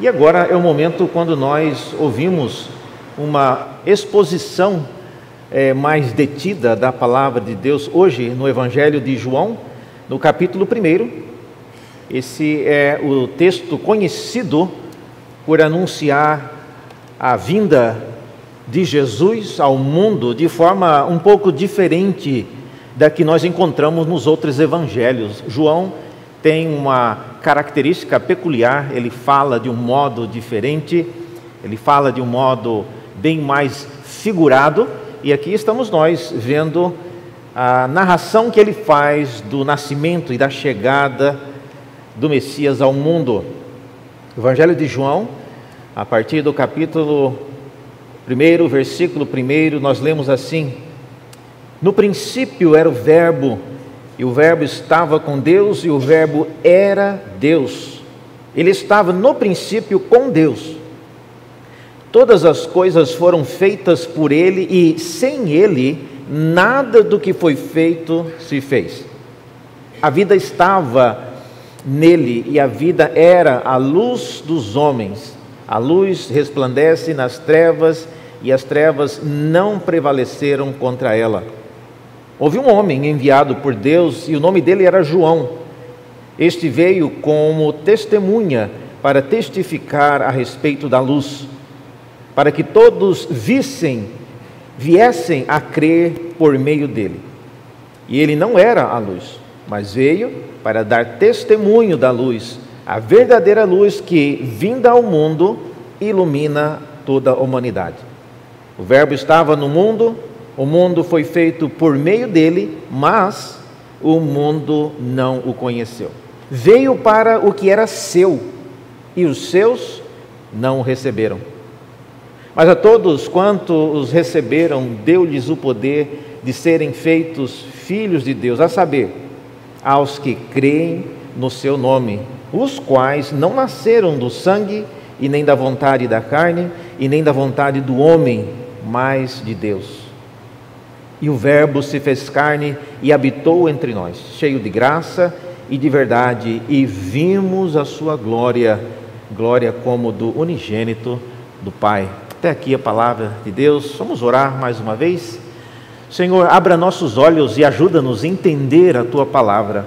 E agora é o momento quando nós ouvimos uma exposição é, mais detida da palavra de Deus hoje no Evangelho de João, no capítulo 1. Esse é o texto conhecido por anunciar a vinda de Jesus ao mundo de forma um pouco diferente da que nós encontramos nos outros evangelhos. João tem uma característica peculiar, ele fala de um modo diferente, ele fala de um modo bem mais figurado, e aqui estamos nós vendo a narração que ele faz do nascimento e da chegada do Messias ao mundo. Evangelho de João, a partir do capítulo 1, versículo 1, nós lemos assim: No princípio era o Verbo, e o Verbo estava com Deus, e o Verbo era Deus. Ele estava no princípio com Deus. Todas as coisas foram feitas por ele e sem ele nada do que foi feito se fez. A vida estava nele e a vida era a luz dos homens. A luz resplandece nas trevas e as trevas não prevaleceram contra ela. Houve um homem enviado por Deus e o nome dele era João. Este veio como testemunha para testificar a respeito da luz para que todos vissem, viessem a crer por meio dele. E ele não era a luz, mas veio para dar testemunho da luz, a verdadeira luz que, vinda ao mundo, ilumina toda a humanidade. O Verbo estava no mundo, o mundo foi feito por meio dele, mas o mundo não o conheceu. Veio para o que era seu, e os seus não o receberam. Mas a todos quanto os receberam, deu-lhes o poder de serem feitos filhos de Deus, a saber, aos que creem no seu nome, os quais não nasceram do sangue e nem da vontade da carne e nem da vontade do homem, mas de Deus. E o Verbo se fez carne e habitou entre nós, cheio de graça e de verdade, e vimos a sua glória, glória como do unigênito do Pai. Até aqui a palavra de Deus. Vamos orar mais uma vez. Senhor, abra nossos olhos e ajuda-nos a entender a tua palavra.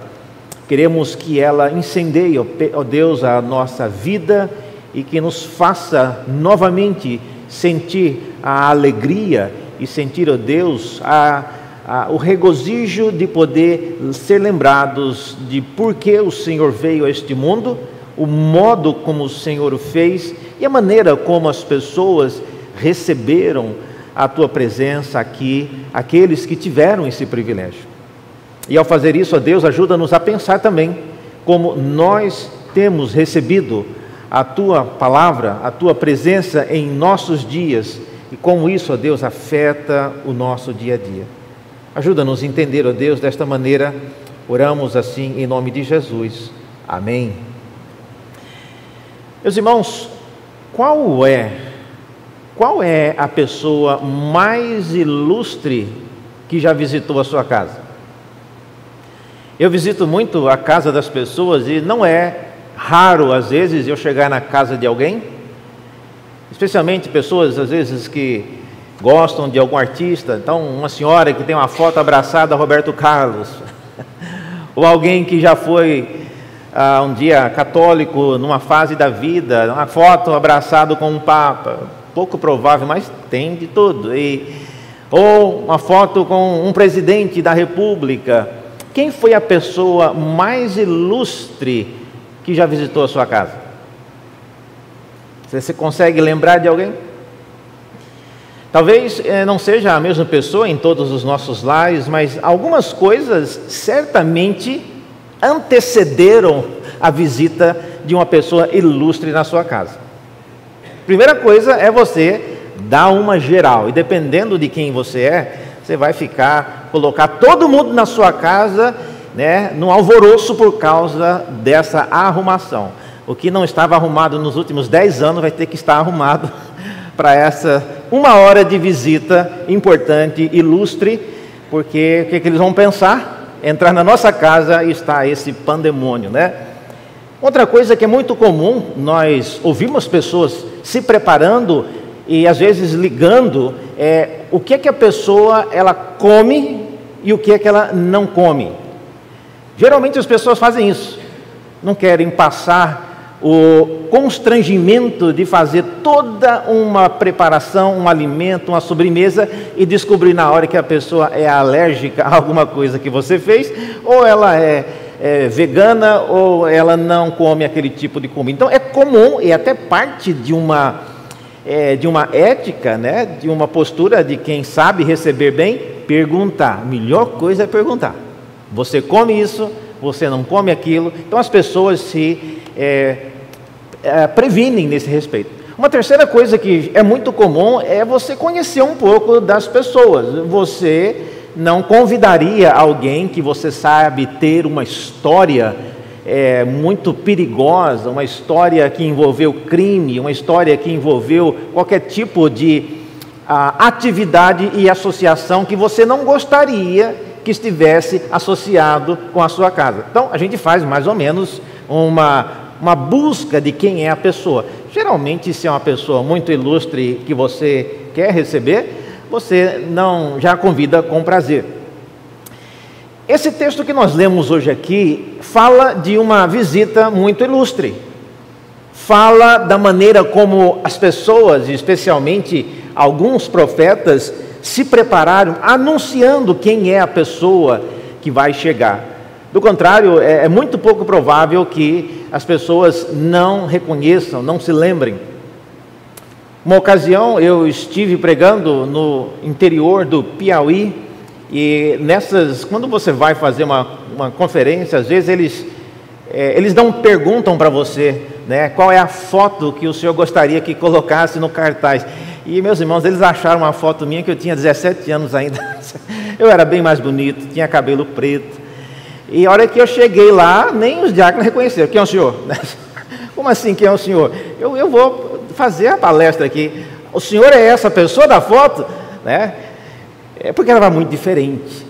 Queremos que ela incendeie, ó Deus, a nossa vida e que nos faça novamente sentir a alegria e sentir, ó Deus, a, a, o regozijo de poder ser lembrados de por que o Senhor veio a este mundo, o modo como o Senhor o fez e a maneira como as pessoas receberam a tua presença aqui, aqueles que tiveram esse privilégio. E ao fazer isso, a Deus ajuda-nos a pensar também como nós temos recebido a tua palavra, a tua presença em nossos dias e como isso, ó Deus, afeta o nosso dia a dia. Ajuda-nos a entender, ó Deus, desta maneira. Oramos assim em nome de Jesus. Amém. Meus irmãos, qual é qual é a pessoa mais ilustre que já visitou a sua casa? Eu visito muito a casa das pessoas e não é raro, às vezes, eu chegar na casa de alguém, especialmente pessoas, às vezes, que gostam de algum artista. Então, uma senhora que tem uma foto abraçada a Roberto Carlos, ou alguém que já foi ah, um dia católico numa fase da vida, uma foto abraçado com um papa, pouco provável, mas tem de tudo. E, ou uma foto com um presidente da república. Quem foi a pessoa mais ilustre que já visitou a sua casa? Você consegue lembrar de alguém? Talvez eh, não seja a mesma pessoa em todos os nossos lares, mas algumas coisas certamente antecederam a visita de uma pessoa ilustre na sua casa. Primeira coisa é você dar uma geral, e dependendo de quem você é, você vai ficar, colocar todo mundo na sua casa, né, num alvoroço por causa dessa arrumação. O que não estava arrumado nos últimos 10 anos vai ter que estar arrumado para essa uma hora de visita importante, ilustre, porque o que, que eles vão pensar? entrar na nossa casa e está esse pandemônio, né? Outra coisa que é muito comum, nós ouvimos pessoas se preparando e às vezes ligando é o que é que a pessoa ela come e o que é que ela não come. Geralmente as pessoas fazem isso. Não querem passar o constrangimento de fazer toda uma preparação, um alimento, uma sobremesa e descobrir na hora que a pessoa é alérgica a alguma coisa que você fez, ou ela é, é vegana, ou ela não come aquele tipo de comida. Então é comum e até parte de uma, é, de uma ética, né, de uma postura de quem sabe receber bem, perguntar. A melhor coisa é perguntar. Você come isso? Você não come aquilo? Então as pessoas se é, é, previnem nesse respeito. Uma terceira coisa que é muito comum é você conhecer um pouco das pessoas. Você não convidaria alguém que você sabe ter uma história é, muito perigosa, uma história que envolveu crime, uma história que envolveu qualquer tipo de a, atividade e associação que você não gostaria que estivesse associado com a sua casa. Então, a gente faz mais ou menos uma uma busca de quem é a pessoa. Geralmente, se é uma pessoa muito ilustre que você quer receber, você não já convida com prazer. Esse texto que nós lemos hoje aqui fala de uma visita muito ilustre. Fala da maneira como as pessoas, especialmente alguns profetas, se prepararam anunciando quem é a pessoa que vai chegar. Do contrário, é, é muito pouco provável que as pessoas não reconheçam, não se lembrem. Uma ocasião eu estive pregando no interior do Piauí e nessas, quando você vai fazer uma, uma conferência, às vezes eles, é, eles não perguntam para você né, qual é a foto que o senhor gostaria que colocasse no cartaz. E meus irmãos, eles acharam uma foto minha que eu tinha 17 anos ainda. Eu era bem mais bonito, tinha cabelo preto. E a hora que eu cheguei lá, nem os diáconos reconheceram. Quem é o senhor? Como assim, quem é o senhor? Eu, eu vou fazer a palestra aqui. O senhor é essa pessoa da foto? Né? É porque ela era muito diferente.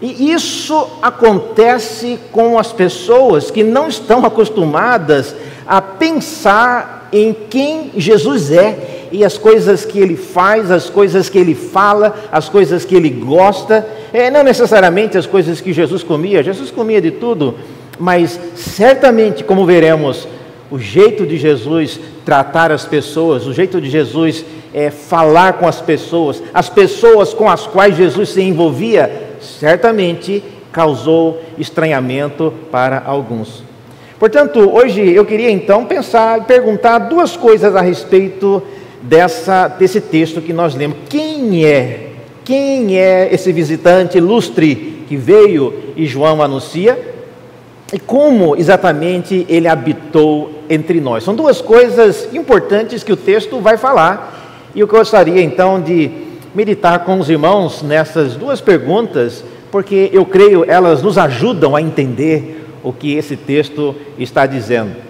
E isso acontece com as pessoas que não estão acostumadas a pensar em quem Jesus é e as coisas que ele faz, as coisas que ele fala, as coisas que ele gosta, é, não necessariamente as coisas que Jesus comia, Jesus comia de tudo, mas certamente, como veremos, o jeito de Jesus tratar as pessoas, o jeito de Jesus é, falar com as pessoas, as pessoas com as quais Jesus se envolvia, certamente causou estranhamento para alguns. Portanto, hoje eu queria então pensar e perguntar duas coisas a respeito dessa, desse texto que nós lemos. Quem é? Quem é esse visitante ilustre que veio e João anuncia? E como exatamente ele habitou entre nós? São duas coisas importantes que o texto vai falar. E eu gostaria então de meditar com os irmãos nessas duas perguntas, porque eu creio elas nos ajudam a entender o que esse texto está dizendo.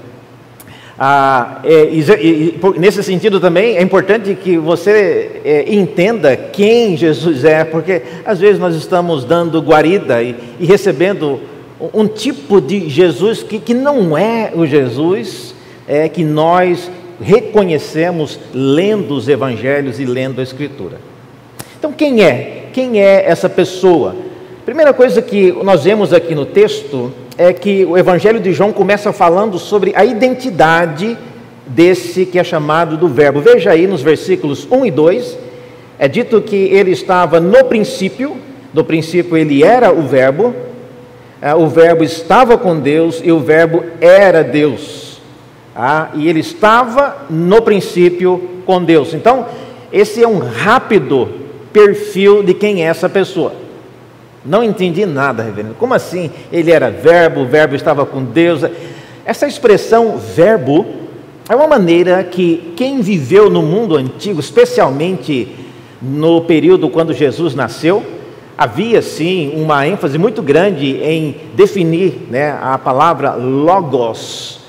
Ah, é, e, e, nesse sentido também é importante que você é, entenda quem Jesus é, porque às vezes nós estamos dando guarida e, e recebendo um, um tipo de Jesus que, que não é o Jesus é, que nós reconhecemos lendo os evangelhos e lendo a Escritura. Então, quem é? Quem é essa pessoa? Primeira coisa que nós vemos aqui no texto é que o Evangelho de João começa falando sobre a identidade desse que é chamado do Verbo. Veja aí nos versículos 1 e 2, é dito que ele estava no princípio, no princípio ele era o Verbo, é, o Verbo estava com Deus e o Verbo era Deus. Ah, e ele estava no princípio com Deus. Então, esse é um rápido perfil de quem é essa pessoa. Não entendi nada, reverendo. Como assim? Ele era verbo, o verbo estava com Deus. Essa expressão verbo é uma maneira que quem viveu no mundo antigo, especialmente no período quando Jesus nasceu, havia sim uma ênfase muito grande em definir né, a palavra logos.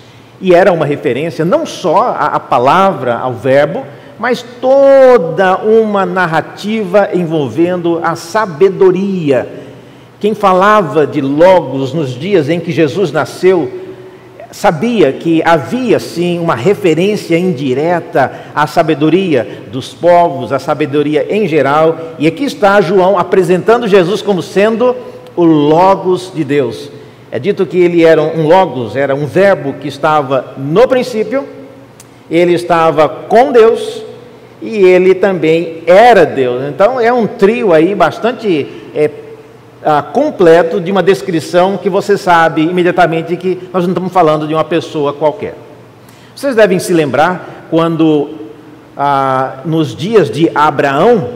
E era uma referência não só à palavra, ao verbo, mas toda uma narrativa envolvendo a sabedoria quem falava de Logos nos dias em que Jesus nasceu, sabia que havia sim uma referência indireta à sabedoria dos povos, à sabedoria em geral, e aqui está João apresentando Jesus como sendo o Logos de Deus. É dito que ele era um Logos, era um verbo que estava no princípio, ele estava com Deus e ele também era Deus. Então é um trio aí bastante é, ah, completo de uma descrição que você sabe imediatamente que nós não estamos falando de uma pessoa qualquer. Vocês devem se lembrar quando, ah, nos dias de Abraão,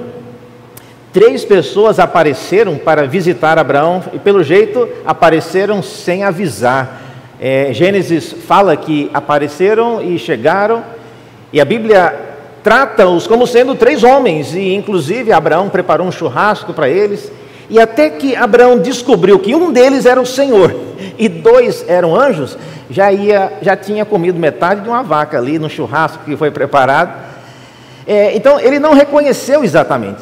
três pessoas apareceram para visitar Abraão e, pelo jeito, apareceram sem avisar. É, Gênesis fala que apareceram e chegaram, e a Bíblia trata-os como sendo três homens, e inclusive Abraão preparou um churrasco para eles. E até que Abraão descobriu que um deles era o Senhor e dois eram anjos, já, ia, já tinha comido metade de uma vaca ali no churrasco que foi preparado. É, então ele não reconheceu exatamente.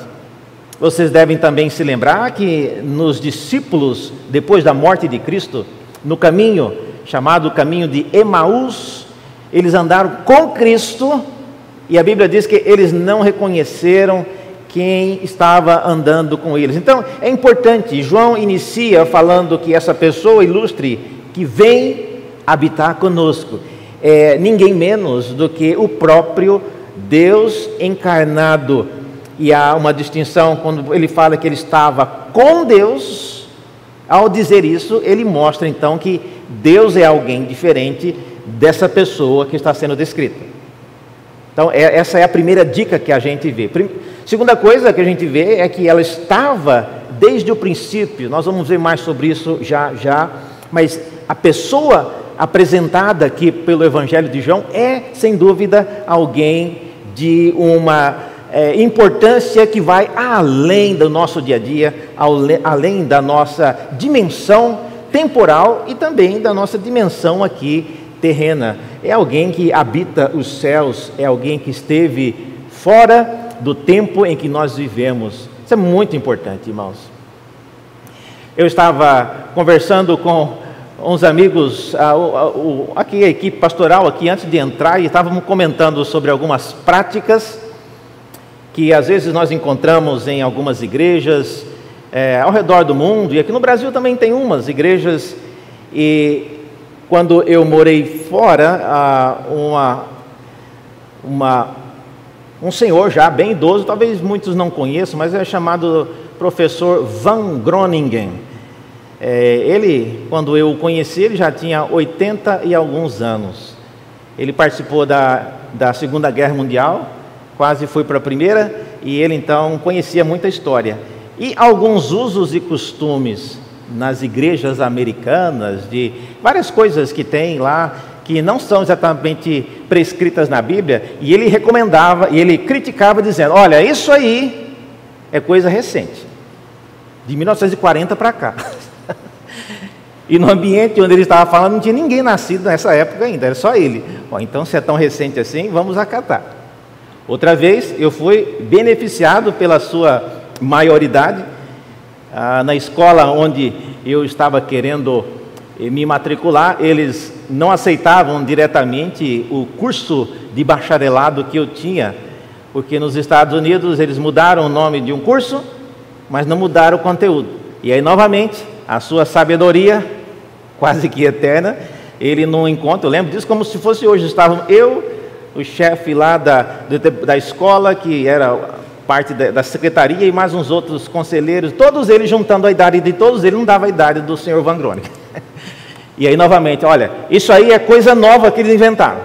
Vocês devem também se lembrar que nos discípulos, depois da morte de Cristo, no caminho chamado caminho de Emaús, eles andaram com Cristo e a Bíblia diz que eles não reconheceram quem estava andando com eles. Então é importante, João inicia falando que essa pessoa ilustre que vem habitar conosco é ninguém menos do que o próprio Deus encarnado. E há uma distinção quando ele fala que ele estava com Deus, ao dizer isso, ele mostra então que Deus é alguém diferente dessa pessoa que está sendo descrita. Então, é, essa é a primeira dica que a gente vê. Segunda coisa que a gente vê é que ela estava desde o princípio, nós vamos ver mais sobre isso já já, mas a pessoa apresentada aqui pelo Evangelho de João é, sem dúvida, alguém de uma é, importância que vai além do nosso dia a dia, além da nossa dimensão temporal e também da nossa dimensão aqui terrena. É alguém que habita os céus, é alguém que esteve fora do tempo em que nós vivemos. Isso é muito importante, irmãos. Eu estava conversando com uns amigos, aqui a equipe pastoral, aqui antes de entrar, e estávamos comentando sobre algumas práticas que às vezes nós encontramos em algumas igrejas é, ao redor do mundo, e aqui no Brasil também tem umas igrejas, e quando eu morei fora, uma, uma um senhor já bem idoso, talvez muitos não conheçam, mas é chamado professor Van Groningen. É, ele, quando eu o conheci, ele já tinha 80 e alguns anos. Ele participou da, da Segunda Guerra Mundial, quase foi para a Primeira, e ele então conhecia muita história. E alguns usos e costumes nas igrejas americanas, de várias coisas que tem lá, que não são exatamente prescritas na Bíblia, e ele recomendava, e ele criticava, dizendo: Olha, isso aí é coisa recente, de 1940 para cá. e no ambiente onde ele estava falando, não tinha ninguém nascido nessa época ainda, era só ele. Bom, então, se é tão recente assim, vamos acatar. Outra vez, eu fui beneficiado pela sua maioridade, ah, na escola onde eu estava querendo me matricular, eles não aceitavam diretamente o curso de bacharelado que eu tinha, porque nos Estados Unidos eles mudaram o nome de um curso, mas não mudaram o conteúdo. E aí, novamente, a sua sabedoria, quase que eterna, ele não encontra, eu lembro disso como se fosse hoje, estavam eu, o chefe lá da, da escola, que era parte da, secretaria, e mais uns outros conselheiros, todos eles juntando a idade de todos eles, não dava a idade do senhor Van Groningen. E aí, novamente, olha, isso aí é coisa nova que eles inventaram.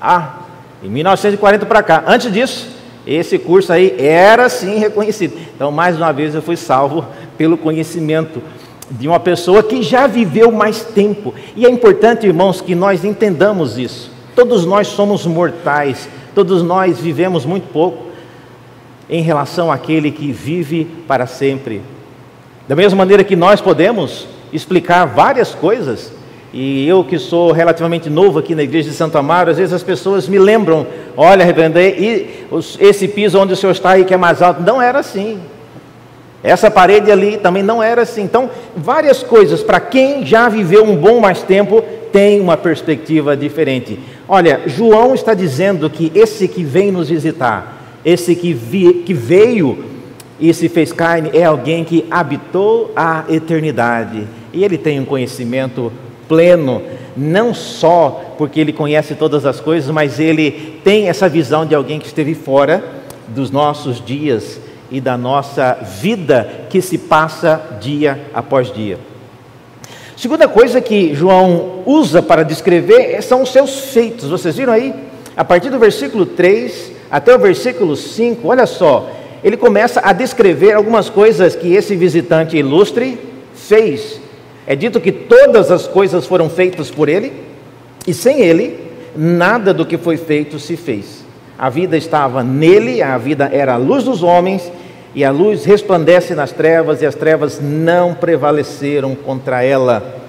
Ah, em 1940 para cá. Antes disso, esse curso aí era sim reconhecido. Então, mais uma vez, eu fui salvo pelo conhecimento de uma pessoa que já viveu mais tempo. E é importante, irmãos, que nós entendamos isso. Todos nós somos mortais, todos nós vivemos muito pouco em relação àquele que vive para sempre. Da mesma maneira que nós podemos explicar várias coisas. E eu que sou relativamente novo aqui na igreja de Santo Amaro, às vezes as pessoas me lembram, olha, reverendo, esse piso onde o senhor está aí que é mais alto, não era assim. Essa parede ali também não era assim. Então, várias coisas para quem já viveu um bom mais tempo tem uma perspectiva diferente. Olha, João está dizendo que esse que vem nos visitar, esse que, vi, que veio e se fez carne, é alguém que habitou a eternidade. E ele tem um conhecimento pleno, não só porque ele conhece todas as coisas, mas ele tem essa visão de alguém que esteve fora dos nossos dias e da nossa vida que se passa dia após dia. Segunda coisa que João usa para descrever são os seus feitos. Vocês viram aí? A partir do versículo 3 até o versículo 5, olha só, ele começa a descrever algumas coisas que esse visitante ilustre fez. É dito que todas as coisas foram feitas por ele, e sem ele, nada do que foi feito se fez. A vida estava nele, a vida era a luz dos homens, e a luz resplandece nas trevas, e as trevas não prevaleceram contra ela.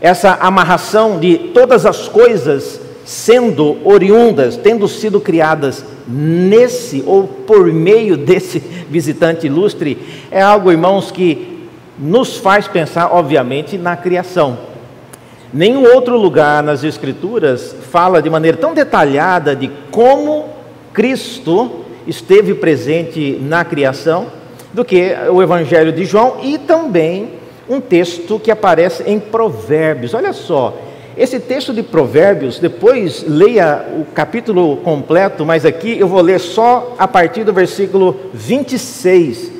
Essa amarração de todas as coisas sendo oriundas, tendo sido criadas nesse ou por meio desse visitante ilustre, é algo, irmãos, que nos faz pensar, obviamente, na criação. Nenhum outro lugar nas Escrituras fala de maneira tão detalhada de como Cristo esteve presente na criação do que o Evangelho de João e também um texto que aparece em Provérbios. Olha só, esse texto de Provérbios, depois leia o capítulo completo, mas aqui eu vou ler só a partir do versículo 26.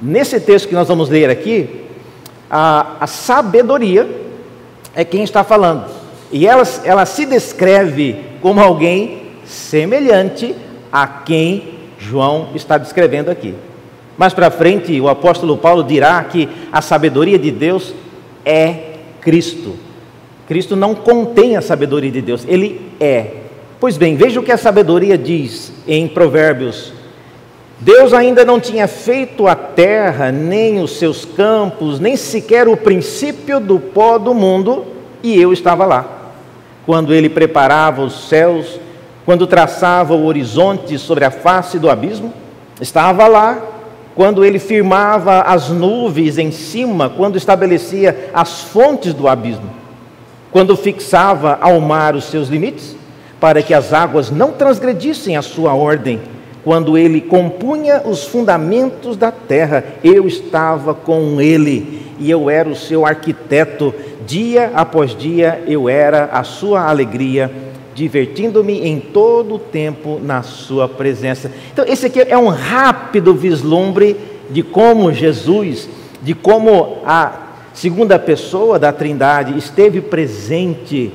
Nesse texto que nós vamos ler aqui, a, a sabedoria é quem está falando. E ela, ela se descreve como alguém semelhante a quem João está descrevendo aqui. Mais para frente, o apóstolo Paulo dirá que a sabedoria de Deus é Cristo. Cristo não contém a sabedoria de Deus, ele é. Pois bem, veja o que a sabedoria diz em Provérbios. Deus ainda não tinha feito a terra, nem os seus campos, nem sequer o princípio do pó do mundo, e eu estava lá. Quando ele preparava os céus, quando traçava o horizonte sobre a face do abismo, estava lá. Quando ele firmava as nuvens em cima, quando estabelecia as fontes do abismo, quando fixava ao mar os seus limites, para que as águas não transgredissem a sua ordem, quando ele compunha os fundamentos da terra, eu estava com ele e eu era o seu arquiteto. Dia após dia eu era a sua alegria divertindo-me em todo o tempo na Sua presença. Então, esse aqui é um rápido vislumbre de como Jesus, de como a segunda pessoa da Trindade esteve presente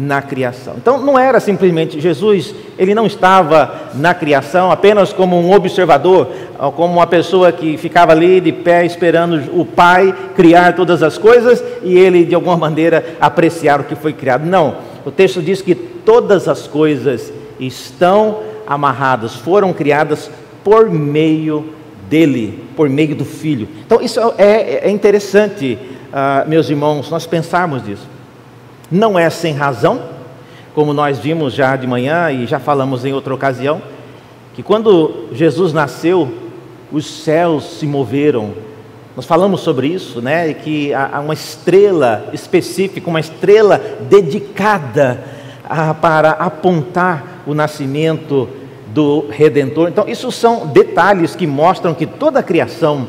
na criação. Então, não era simplesmente Jesus, ele não estava na criação apenas como um observador, como uma pessoa que ficava ali de pé esperando o Pai criar todas as coisas e ele, de alguma maneira, apreciar o que foi criado. Não. O texto diz que todas as coisas estão amarradas, foram criadas por meio dele, por meio do Filho. Então, isso é, é interessante, uh, meus irmãos, nós pensarmos nisso. Não é sem razão, como nós vimos já de manhã e já falamos em outra ocasião, que quando Jesus nasceu, os céus se moveram. Nós falamos sobre isso, né? E que há uma estrela específica, uma estrela dedicada para apontar o nascimento do Redentor. Então, isso são detalhes que mostram que toda a criação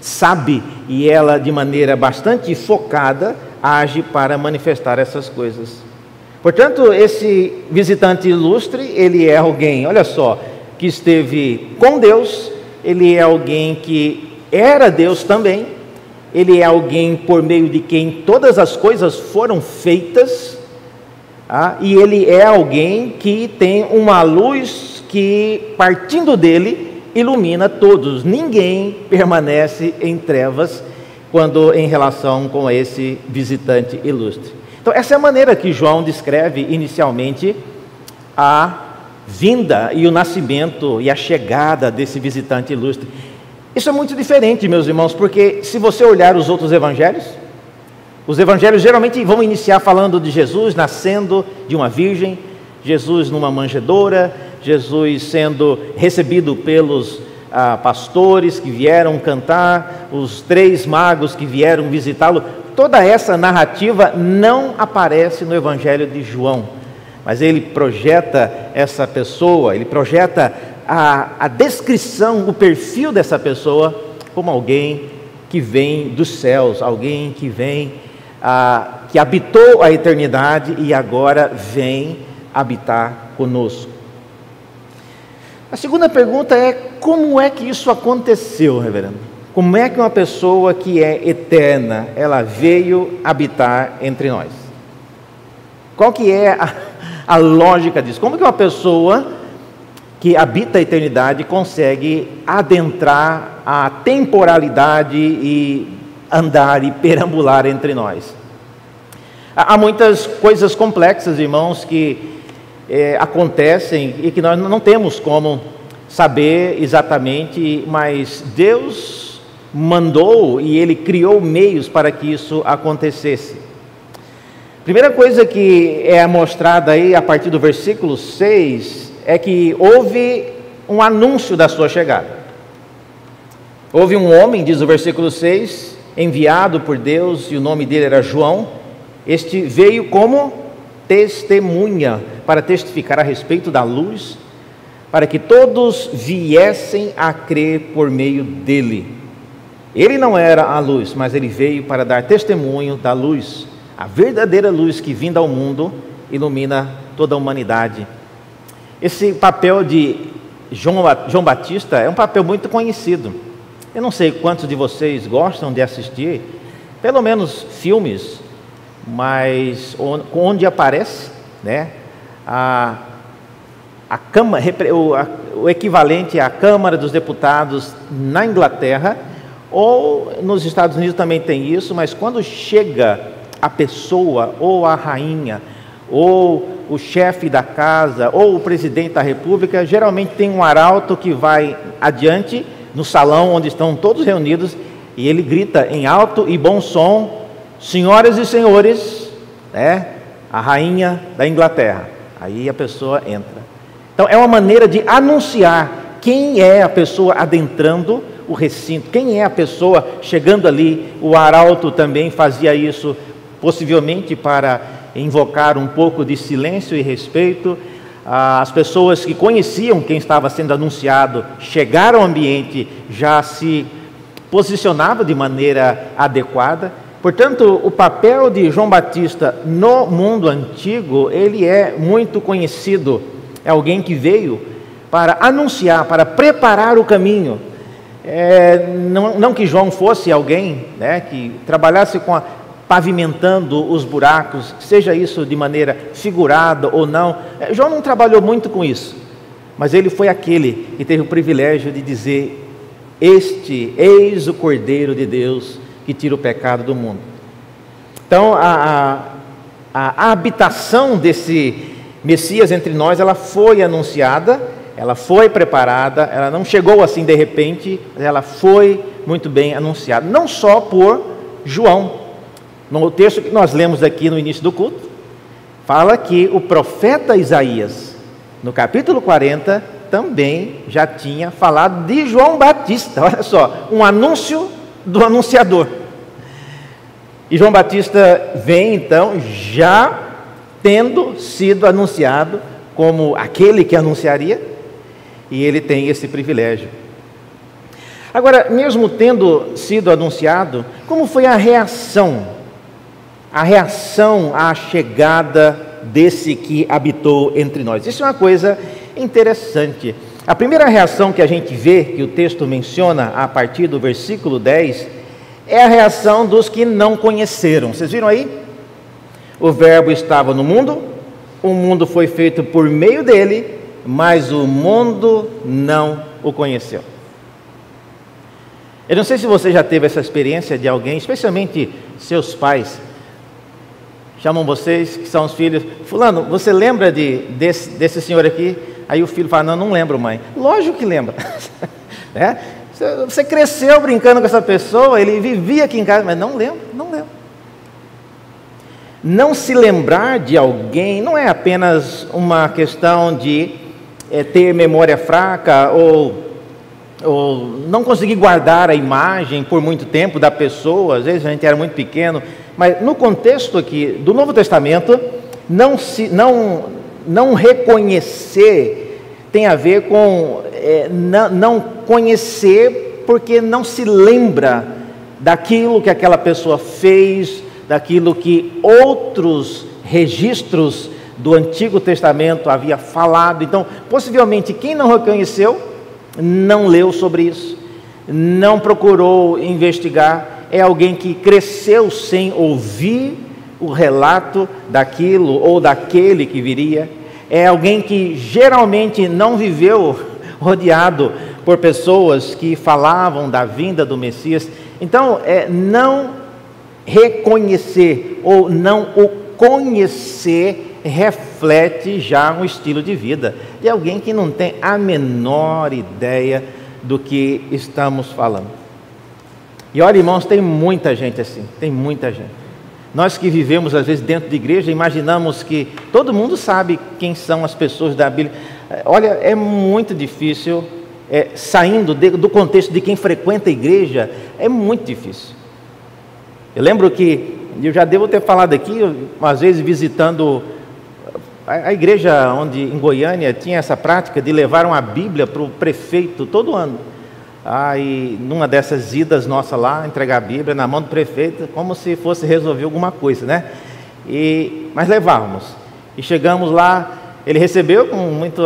sabe e ela, de maneira bastante focada, age para manifestar essas coisas. Portanto, esse visitante ilustre, ele é alguém, olha só, que esteve com Deus, ele é alguém que era Deus também, ele é alguém por meio de quem todas as coisas foram feitas, ah, e ele é alguém que tem uma luz que, partindo dele, ilumina todos. Ninguém permanece em trevas quando em relação com esse visitante ilustre. Então, essa é a maneira que João descreve inicialmente a vinda e o nascimento e a chegada desse visitante ilustre. Isso é muito diferente, meus irmãos, porque se você olhar os outros evangelhos, os evangelhos geralmente vão iniciar falando de Jesus nascendo de uma virgem, Jesus numa manjedoura, Jesus sendo recebido pelos ah, pastores que vieram cantar, os três magos que vieram visitá-lo. toda essa narrativa não aparece no Evangelho de João, mas ele projeta essa pessoa, ele projeta a, a descrição, o perfil dessa pessoa como alguém que vem dos céus, alguém que vem, ah, que habitou a eternidade e agora vem habitar conosco. A segunda pergunta é: como é que isso aconteceu, reverendo? Como é que uma pessoa que é eterna, ela veio habitar entre nós? Qual que é a, a lógica disso? Como que uma pessoa que habita a eternidade consegue adentrar a temporalidade e andar e perambular entre nós? Há muitas coisas complexas, irmãos, que é, acontecem e que nós não temos como saber exatamente, mas Deus mandou e Ele criou meios para que isso acontecesse. Primeira coisa que é mostrada aí a partir do versículo 6 é que houve um anúncio da sua chegada. Houve um homem, diz o versículo 6, enviado por Deus, e o nome dele era João. Este veio como testemunha para testificar a respeito da luz, para que todos viessem a crer por meio dele. Ele não era a luz, mas ele veio para dar testemunho da luz, a verdadeira luz que vinda ao mundo ilumina toda a humanidade. Esse papel de João, João Batista é um papel muito conhecido. Eu não sei quantos de vocês gostam de assistir, pelo menos filmes, mas onde aparece, né? a, a Câmara, o, a, o equivalente à Câmara dos Deputados na Inglaterra, ou nos Estados Unidos também tem isso, mas quando chega a pessoa, ou a rainha, ou o chefe da casa, ou o presidente da república, geralmente tem um arauto que vai adiante no salão onde estão todos reunidos e ele grita em alto e bom som: Senhoras e senhores, né, a rainha da Inglaterra. Aí a pessoa entra. Então é uma maneira de anunciar quem é a pessoa adentrando o recinto, quem é a pessoa chegando ali. O arauto também fazia isso, possivelmente para invocar um pouco de silêncio e respeito. As pessoas que conheciam quem estava sendo anunciado chegaram ao ambiente, já se posicionavam de maneira adequada. Portanto, o papel de João Batista no mundo antigo, ele é muito conhecido. É alguém que veio para anunciar, para preparar o caminho. É, não, não, que João fosse alguém né, que trabalhasse com a, pavimentando os buracos, seja isso de maneira figurada ou não. É, João não trabalhou muito com isso, mas ele foi aquele que teve o privilégio de dizer: Este, eis o Cordeiro de Deus que tira o pecado do mundo. Então, a, a, a habitação desse Messias entre nós, ela foi anunciada, ela foi preparada, ela não chegou assim de repente, ela foi muito bem anunciada, não só por João. No texto que nós lemos aqui no início do culto, fala que o profeta Isaías, no capítulo 40, também já tinha falado de João Batista. Olha só, um anúncio do anunciador. E João Batista vem então já tendo sido anunciado como aquele que anunciaria, e ele tem esse privilégio. Agora, mesmo tendo sido anunciado, como foi a reação? A reação à chegada desse que habitou entre nós. Isso é uma coisa interessante. A primeira reação que a gente vê, que o texto menciona a partir do versículo 10, é a reação dos que não conheceram. Vocês viram aí? O Verbo estava no mundo, o mundo foi feito por meio dele, mas o mundo não o conheceu. Eu não sei se você já teve essa experiência de alguém, especialmente seus pais, chamam vocês, que são os filhos, fulano, você lembra de, desse, desse senhor aqui? Aí o filho fala, não, não lembro, mãe. Lógico que lembra. é? Você cresceu brincando com essa pessoa, ele vivia aqui em casa, mas não lembra, não lembra. Não se lembrar de alguém não é apenas uma questão de é, ter memória fraca ou, ou não conseguir guardar a imagem por muito tempo da pessoa. Às vezes a gente era muito pequeno Mas no contexto aqui do Novo Testamento, não, se, não, não reconhecer tem a ver com é, não, não conhecer porque não se lembra daquilo que aquela pessoa fez, daquilo que outros registros do Antigo Testamento havia falado. Então, possivelmente, quem não reconheceu, não leu sobre isso, não procurou investigar, é alguém que cresceu sem ouvir o relato daquilo ou daquele que viria, é alguém que geralmente não viveu rodeado por pessoas que falavam da vinda do Messias. Então, é não reconhecer ou não o conhecer reflete já um estilo de vida de alguém que não tem a menor ideia do que estamos falando. E olha, irmãos, tem muita gente assim, tem muita gente. Nós que vivemos às vezes dentro de igreja, imaginamos que todo mundo sabe quem são as pessoas da Bíblia. Olha, é muito difícil, é, saindo de, do contexto de quem frequenta a igreja, é muito difícil. Eu lembro que, eu já devo ter falado aqui, às vezes visitando a, a igreja onde em Goiânia tinha essa prática de levar uma Bíblia para o prefeito todo ano. Aí, numa dessas idas nossa lá, entregar a Bíblia na mão do prefeito, como se fosse resolver alguma coisa, né? E, mas levávamos. E chegamos lá, ele recebeu com muito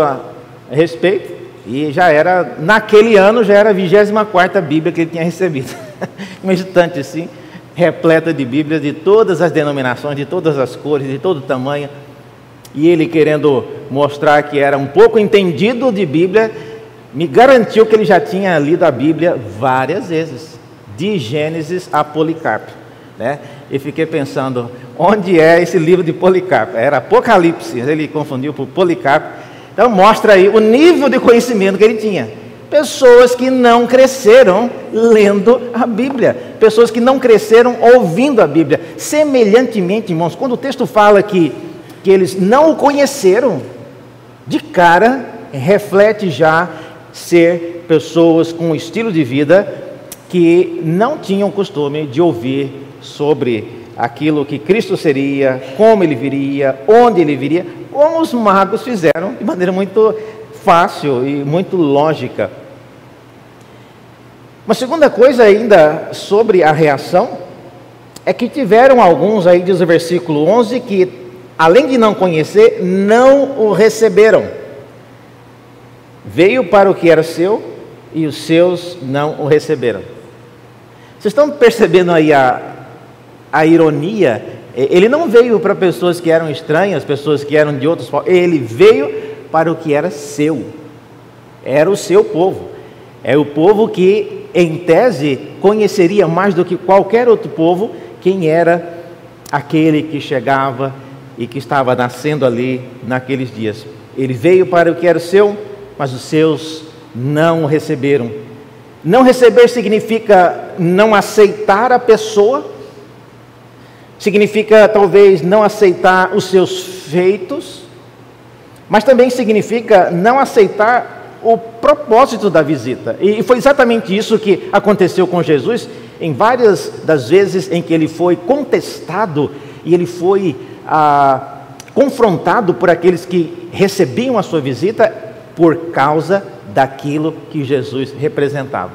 respeito, e já era, naquele ano, já era a 24 Bíblia que ele tinha recebido. Uma estante assim, repleta de Bíblias de todas as denominações, de todas as cores, de todo tamanho. E ele querendo mostrar que era um pouco entendido de Bíblia, me garantiu que ele já tinha lido a Bíblia várias vezes, de Gênesis a Policarpo. Né? E fiquei pensando, onde é esse livro de Policarpo? Era Apocalipse, ele confundiu por Policarpo. Então mostra aí o nível de conhecimento que ele tinha. Pessoas que não cresceram lendo a Bíblia, pessoas que não cresceram ouvindo a Bíblia. Semelhantemente, irmãos, quando o texto fala que, que eles não o conheceram, de cara reflete já ser pessoas com um estilo de vida que não tinham costume de ouvir sobre aquilo que Cristo seria, como ele viria, onde ele viria, como os magos fizeram de maneira muito fácil e muito lógica. Uma segunda coisa ainda sobre a reação é que tiveram alguns aí diz o versículo 11 que além de não conhecer, não o receberam. Veio para o que era seu e os seus não o receberam. Vocês estão percebendo aí a, a ironia? Ele não veio para pessoas que eram estranhas, pessoas que eram de outros povos, ele veio para o que era seu, era o seu povo, é o povo que, em tese, conheceria mais do que qualquer outro povo quem era aquele que chegava e que estava nascendo ali naqueles dias. Ele veio para o que era seu, mas os seus não o receberam. Não receber significa não aceitar a pessoa, significa talvez não aceitar os seus feitos, mas também significa não aceitar o propósito da visita. E foi exatamente isso que aconteceu com Jesus em várias das vezes em que ele foi contestado e ele foi ah, confrontado por aqueles que recebiam a sua visita por causa daquilo que Jesus representava.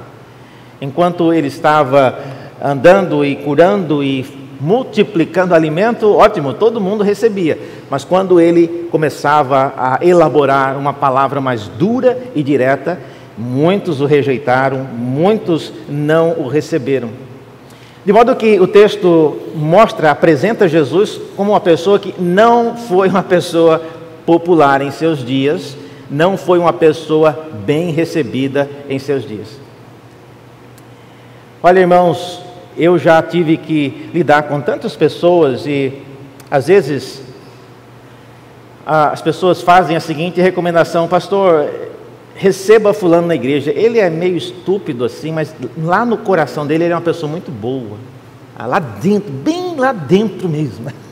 Enquanto ele estava andando e curando e multiplicando alimento, ótimo, todo mundo recebia. Mas quando ele começava a elaborar uma palavra mais dura e direta, muitos o rejeitaram, muitos não o receberam. De modo que o texto mostra, apresenta Jesus como uma pessoa que não foi uma pessoa popular em seus dias, não foi uma pessoa bem recebida em seus dias. Olha, irmãos, eu já tive que lidar com tantas pessoas e às vezes as pessoas fazem a seguinte recomendação, pastor, receba fulano na igreja. Ele é meio estúpido assim, mas lá no coração dele ele é uma pessoa muito boa. Ah, lá dentro, bem lá dentro mesmo.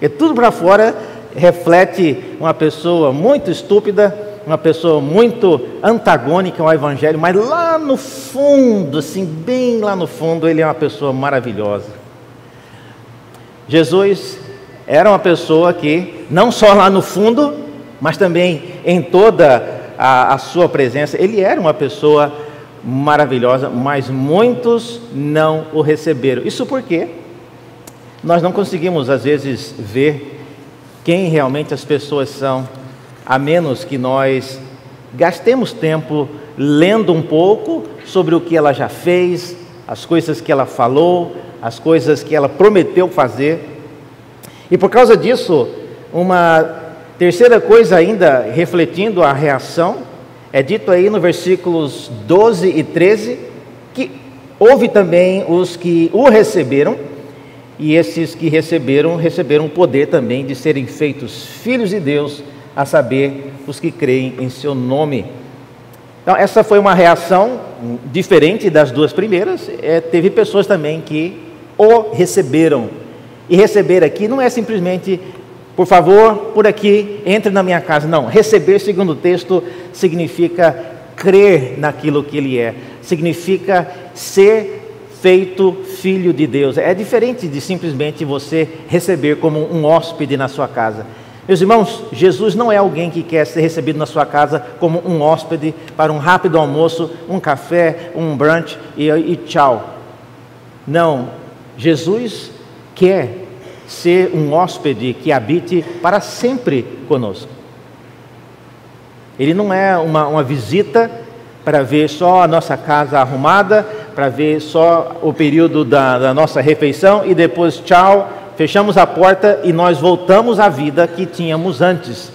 É tudo para fora reflete uma pessoa muito estúpida, uma pessoa muito antagônica ao Evangelho, mas lá no fundo, assim, bem lá no fundo, ele é uma pessoa maravilhosa. Jesus era uma pessoa que, não só lá no fundo, mas também em toda a, a sua presença, ele era uma pessoa maravilhosa, mas muitos não o receberam. Isso porque nós não conseguimos, às vezes, ver quem realmente as pessoas são, a menos que nós gastemos tempo lendo um pouco sobre o que ela já fez, as coisas que ela falou, as coisas que ela prometeu fazer. E por causa disso, uma terceira coisa ainda, refletindo a reação, é dito aí no versículos 12 e 13 que houve também os que o receberam, e esses que receberam, receberam o poder também de serem feitos filhos de Deus, a saber, os que creem em seu nome. Então, essa foi uma reação diferente das duas primeiras. É, teve pessoas também que o receberam. E receber aqui não é simplesmente, por favor, por aqui, entre na minha casa. Não, receber, segundo o texto, significa crer naquilo que ele é, significa ser feito filho de Deus. É diferente de simplesmente você receber como um hóspede na sua casa. Meus irmãos, Jesus não é alguém que quer ser recebido na sua casa como um hóspede para um rápido almoço, um café, um brunch e, e tchau. Não, Jesus quer ser um hóspede que habite para sempre conosco. Ele não é uma, uma visita para ver só a nossa casa arrumada, para ver só o período da, da nossa refeição e depois tchau, fechamos a porta e nós voltamos à vida que tínhamos antes.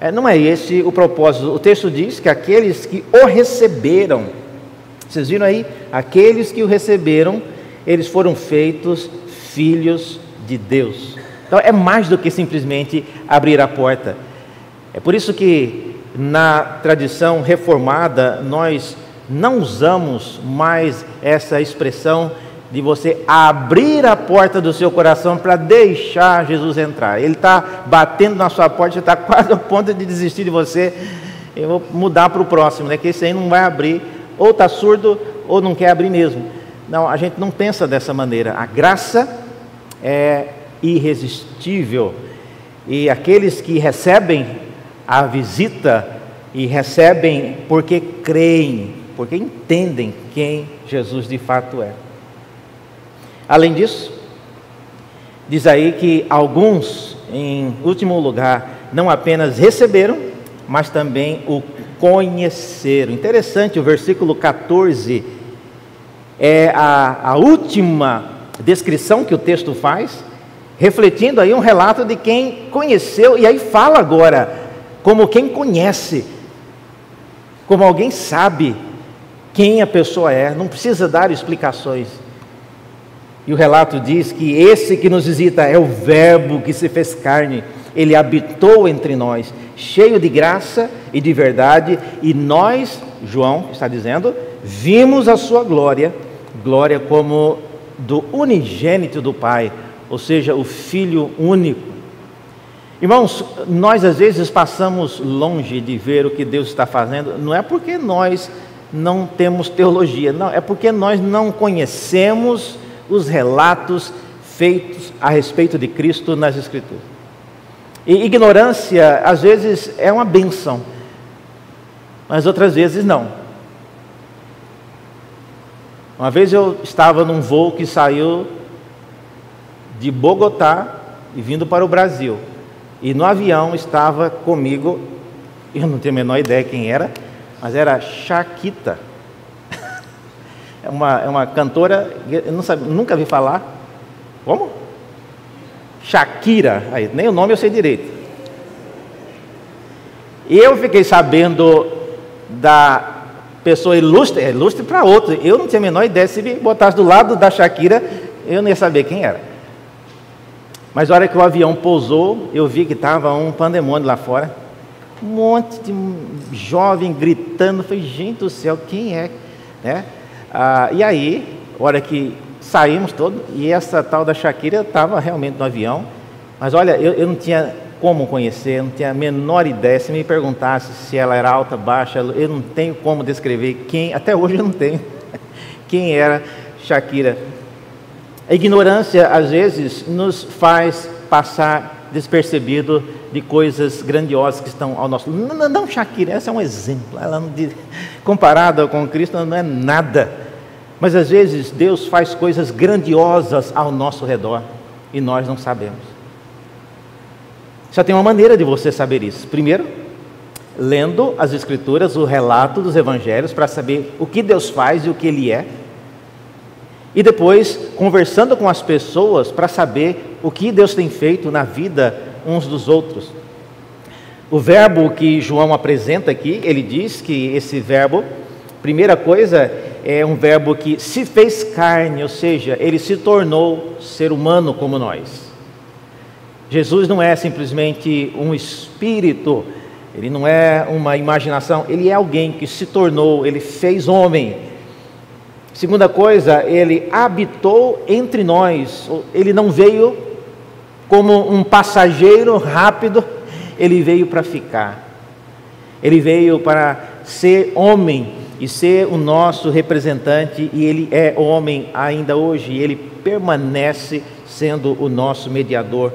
É, não é esse o propósito. O texto diz que aqueles que o receberam, vocês viram aí? Aqueles que o receberam, eles foram feitos filhos de Deus. Então é mais do que simplesmente abrir a porta. É por isso que na tradição reformada nós não usamos mais essa expressão de você abrir a porta do seu coração para deixar Jesus entrar. Ele está batendo na sua porta, está quase a ponto de desistir de você. Eu vou mudar para o próximo, né? Que esse aí não vai abrir, ou está surdo, ou não quer abrir mesmo. Não, a gente não pensa dessa maneira. A graça é irresistível. E aqueles que recebem a visita e recebem porque creem, porque entendem quem Jesus de fato é. Além disso, diz aí que alguns, em último lugar, não apenas receberam, mas também o conheceram. Interessante, o versículo 14 é a, a última descrição que o texto faz, refletindo aí um relato de quem conheceu, e aí fala agora, como quem conhece, como alguém sabe quem a pessoa é, não precisa dar explicações. E o relato diz que esse que nos visita é o Verbo que se fez carne, ele habitou entre nós, cheio de graça e de verdade, e nós, João está dizendo, vimos a sua glória, glória como do unigênito do Pai, ou seja, o Filho único. Irmãos, nós às vezes passamos longe de ver o que Deus está fazendo, não é porque nós não temos teologia, não, é porque nós não conhecemos os relatos feitos a respeito de Cristo nas Escrituras. E ignorância, às vezes, é uma benção, mas outras vezes não. Uma vez eu estava num voo que saiu de Bogotá e vindo para o Brasil. E no avião estava comigo, eu não tenho a menor ideia quem era, mas era Shakita é uma, é uma cantora, eu sabe, nunca vi falar. Como? Shakira, aí, nem o nome eu sei direito. Eu fiquei sabendo da pessoa ilustre, é ilustre para outro. Eu não tinha a menor ideia, se me botasse do lado da Shakira, eu não ia saber quem era. Mas na hora que o avião pousou, eu vi que estava um pandemônio lá fora. Um monte de jovem gritando. Eu falei, gente do céu, quem é? Né? Ah, e aí, hora que saímos todos, e essa tal da Shakira estava realmente no avião, mas olha, eu, eu não tinha como conhecer, não tinha a menor ideia. Se me perguntasse se ela era alta, baixa, eu não tenho como descrever quem, até hoje eu não tenho, quem era Shakira. A ignorância, às vezes, nos faz passar despercebido de coisas grandiosas que estão ao nosso lado. Não, não, Shakira, essa é um exemplo. Ela, comparada com Cristo, não é nada. Mas às vezes Deus faz coisas grandiosas ao nosso redor e nós não sabemos. Só tem uma maneira de você saber isso. Primeiro, lendo as Escrituras, o relato dos Evangelhos, para saber o que Deus faz e o que Ele é. E depois, conversando com as pessoas para saber o que Deus tem feito na vida uns dos outros. O verbo que João apresenta aqui, ele diz que esse verbo, primeira coisa, é um verbo que se fez carne, ou seja, ele se tornou ser humano como nós. Jesus não é simplesmente um espírito, ele não é uma imaginação, ele é alguém que se tornou, ele fez homem. Segunda coisa, ele habitou entre nós, ele não veio como um passageiro rápido, ele veio para ficar. Ele veio para ser homem e ser o nosso representante, e ele é homem ainda hoje, e ele permanece sendo o nosso mediador.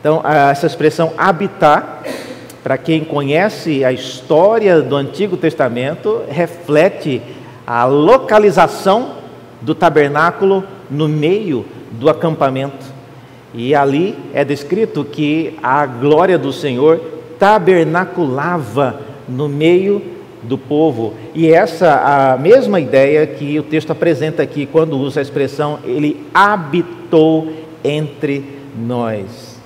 Então, essa expressão habitar para quem conhece a história do Antigo Testamento, reflete a localização do tabernáculo no meio do acampamento. E ali é descrito que a glória do Senhor tabernaculava no meio do povo. E essa a mesma ideia que o texto apresenta aqui quando usa a expressão ele habitou entre nós.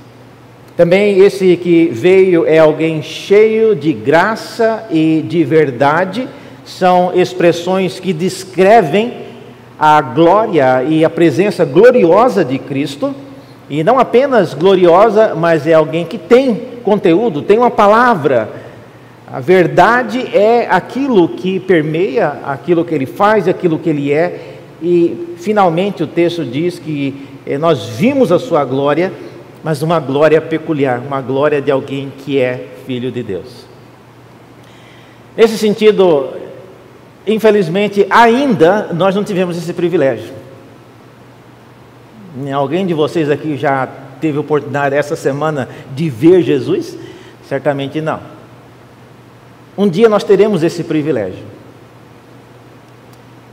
Também esse que veio é alguém cheio de graça e de verdade, são expressões que descrevem a glória e a presença gloriosa de Cristo, e não apenas gloriosa, mas é alguém que tem conteúdo, tem uma palavra. A verdade é aquilo que permeia aquilo que ele faz, aquilo que ele é, e finalmente o texto diz que eh, nós vimos a sua glória mas uma glória peculiar, uma glória de alguém que é filho de Deus. Nesse sentido, infelizmente, ainda nós não tivemos esse privilégio. Alguém de vocês aqui já teve oportunidade essa semana de ver Jesus? Certamente não. Um dia nós teremos esse privilégio.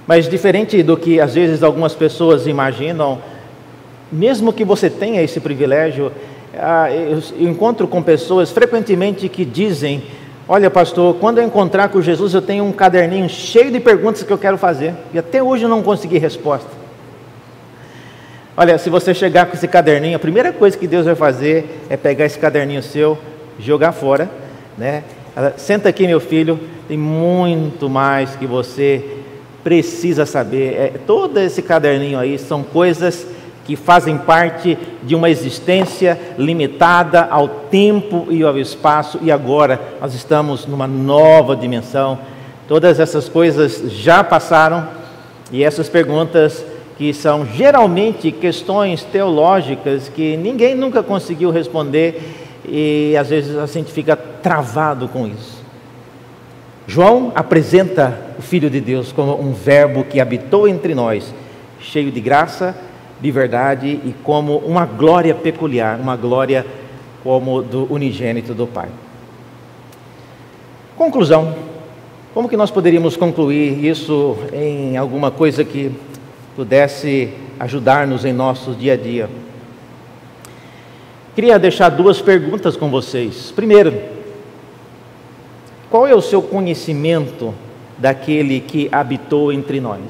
Mas diferente do que às vezes algumas pessoas imaginam, mesmo que você tenha esse privilégio, ah, eu encontro com pessoas frequentemente que dizem: Olha, pastor, quando eu encontrar com Jesus, eu tenho um caderninho cheio de perguntas que eu quero fazer, e até hoje eu não consegui resposta. Olha, se você chegar com esse caderninho, a primeira coisa que Deus vai fazer é pegar esse caderninho seu, jogar fora, né? Senta aqui, meu filho, tem muito mais que você precisa saber. É, todo esse caderninho aí são coisas que fazem parte de uma existência limitada ao tempo e ao espaço, e agora nós estamos numa nova dimensão. Todas essas coisas já passaram, e essas perguntas, que são geralmente questões teológicas que ninguém nunca conseguiu responder, e às vezes a gente fica travado com isso. João apresenta o Filho de Deus como um Verbo que habitou entre nós, cheio de graça de verdade e como uma glória peculiar, uma glória como do unigênito do Pai. Conclusão. Como que nós poderíamos concluir isso em alguma coisa que pudesse ajudar-nos em nosso dia a dia? Queria deixar duas perguntas com vocês. Primeiro, qual é o seu conhecimento daquele que habitou entre nós?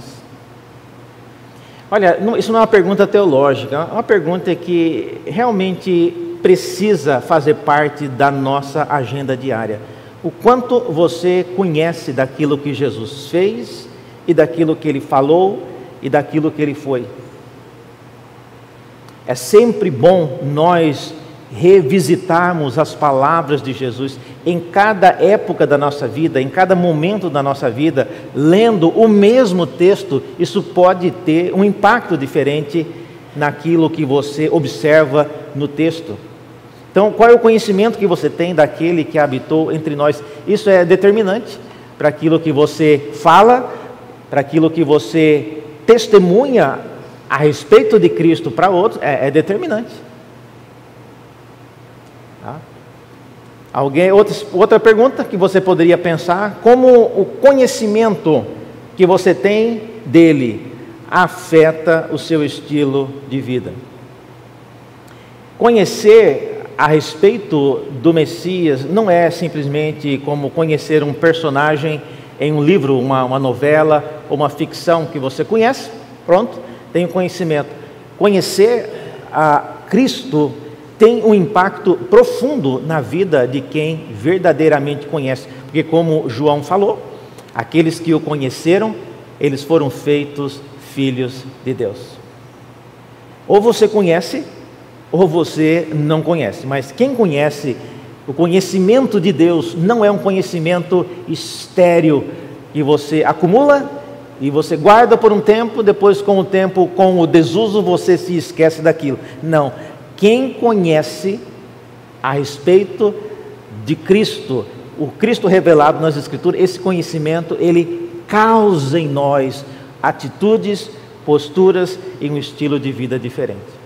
Olha, isso não é uma pergunta teológica, é uma pergunta que realmente precisa fazer parte da nossa agenda diária. O quanto você conhece daquilo que Jesus fez e daquilo que ele falou e daquilo que ele foi. É sempre bom nós revisitarmos as palavras de Jesus em cada época da nossa vida, em cada momento da nossa vida, lendo o mesmo texto, isso pode ter um impacto diferente naquilo que você observa no texto. Então, qual é o conhecimento que você tem daquele que habitou entre nós? Isso é determinante para aquilo que você fala, para aquilo que você testemunha a respeito de Cristo para outros é, é determinante. Tá? Alguém, outra, outra pergunta que você poderia pensar: como o conhecimento que você tem dele afeta o seu estilo de vida? Conhecer a respeito do Messias não é simplesmente como conhecer um personagem em um livro, uma, uma novela uma ficção que você conhece, pronto, tem o conhecimento. Conhecer a Cristo tem um impacto profundo na vida de quem verdadeiramente conhece, porque, como João falou, aqueles que o conheceram, eles foram feitos filhos de Deus. Ou você conhece, ou você não conhece, mas quem conhece, o conhecimento de Deus não é um conhecimento estéreo que você acumula e você guarda por um tempo, depois com o tempo, com o desuso, você se esquece daquilo. Não, quem conhece a respeito de Cristo, o Cristo revelado nas Escrituras, esse conhecimento, ele causa em nós atitudes, posturas e um estilo de vida diferente.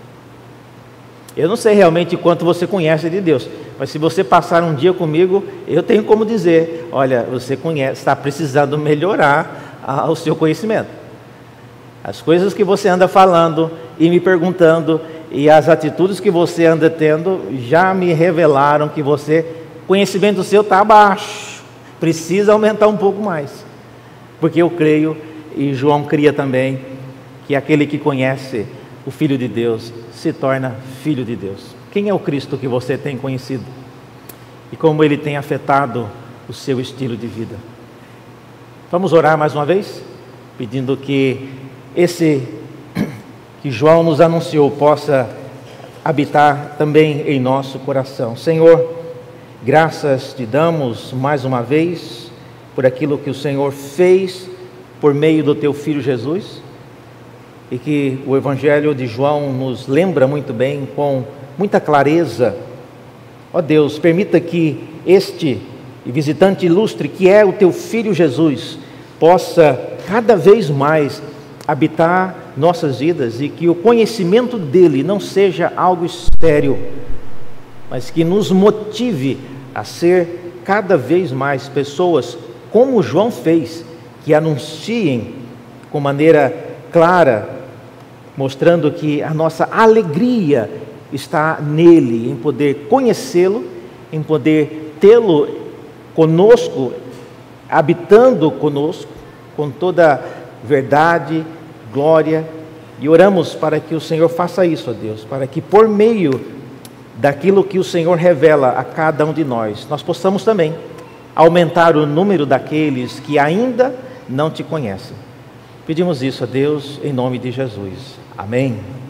Eu não sei realmente quanto você conhece de Deus, mas se você passar um dia comigo, eu tenho como dizer: olha, você conhece, está precisando melhorar o seu conhecimento. As coisas que você anda falando e me perguntando, e as atitudes que você anda tendo já me revelaram que você, conhecimento seu está abaixo, precisa aumentar um pouco mais. Porque eu creio, e João cria também, que aquele que conhece o Filho de Deus se torna filho de Deus. Quem é o Cristo que você tem conhecido? E como ele tem afetado o seu estilo de vida? Vamos orar mais uma vez, pedindo que esse que João nos anunciou possa habitar também em nosso coração. Senhor, graças te damos mais uma vez por aquilo que o Senhor fez por meio do teu filho Jesus e que o Evangelho de João nos lembra muito bem, com muita clareza. Ó Deus, permita que este visitante ilustre, que é o teu filho Jesus, possa cada vez mais habitar nossas vidas e que o conhecimento dele não seja algo estéril, mas que nos motive a ser cada vez mais pessoas como João fez, que anunciem com maneira clara, mostrando que a nossa alegria está nele, em poder conhecê-lo, em poder tê-lo conosco, habitando conosco, com toda verdade, glória. E oramos para que o Senhor faça isso, ó Deus, para que por meio daquilo que o Senhor revela a cada um de nós, nós possamos também aumentar o número daqueles que ainda não te conhecem. Pedimos isso a Deus em nome de Jesus. Amém.